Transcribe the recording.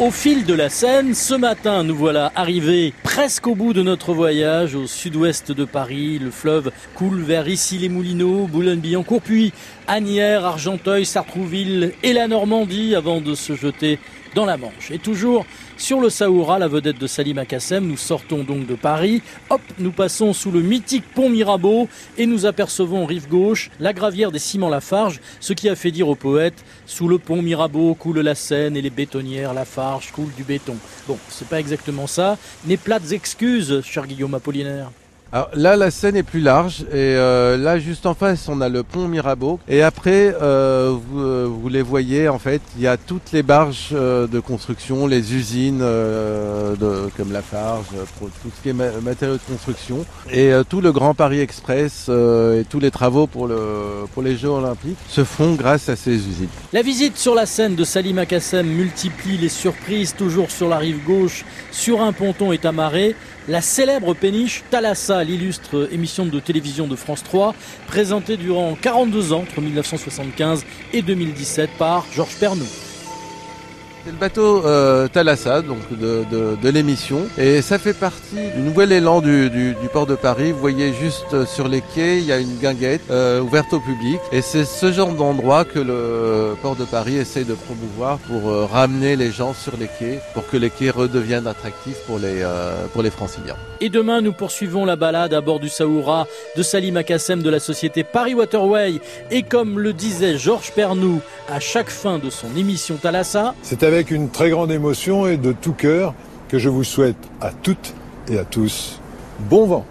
Au fil de la Seine, ce matin, nous voilà arrivés presque au bout de notre voyage au sud-ouest de Paris. Le fleuve coule vers Issy-les-Moulineaux, Boulogne-Billancourt, puis Agnières, Argenteuil, Sartrouville et la Normandie avant de se jeter dans la Manche. Et toujours sur le Saoura, la vedette de Salim Akassem, nous sortons donc de Paris. Hop, nous passons sous le mythique pont Mirabeau et nous apercevons rive gauche la gravière des ciments Lafarge, ce qui a fait dire au poète sous le pont Mirabeau coule la Seine et les bétonnières Lafarge coulent du béton. Bon, c'est pas exactement ça, mais plates excuses, cher Guillaume Apollinaire. Alors là, la scène est plus large et euh, là, juste en face, on a le pont Mirabeau. Et après, euh, vous, euh, vous, les voyez, en fait, il y a toutes les barges euh, de construction, les usines euh, comme Lafarge, pour tout ce qui est ma matériaux de construction, et tout le Grand Paris Express et tous les travaux pour les Jeux Olympiques se font grâce à ces usines. La visite sur la scène de Salim Akassem multiplie les surprises, toujours sur la rive gauche, sur un ponton est amarré la célèbre péniche Thalassa, l'illustre émission de télévision de France 3, présentée durant 42 ans, entre 1975 et 2017 par Georges Pernou. C'est le bateau euh, Thalassa, donc de, de, de l'émission, et ça fait partie du nouvel élan du, du, du, port de Paris. Vous voyez juste sur les quais, il y a une guinguette euh, ouverte au public, et c'est ce genre d'endroit que le port de Paris essaye de promouvoir pour euh, ramener les gens sur les quais, pour que les quais redeviennent attractifs pour les euh, pour les Franciliens. Et demain, nous poursuivons la balade à bord du Saoura de Salim Akassem de la société Paris Waterway, et comme le disait Georges Pernou à chaque fin de son émission Thalassa, c'est avec une très grande émotion et de tout cœur que je vous souhaite à toutes et à tous bon vent.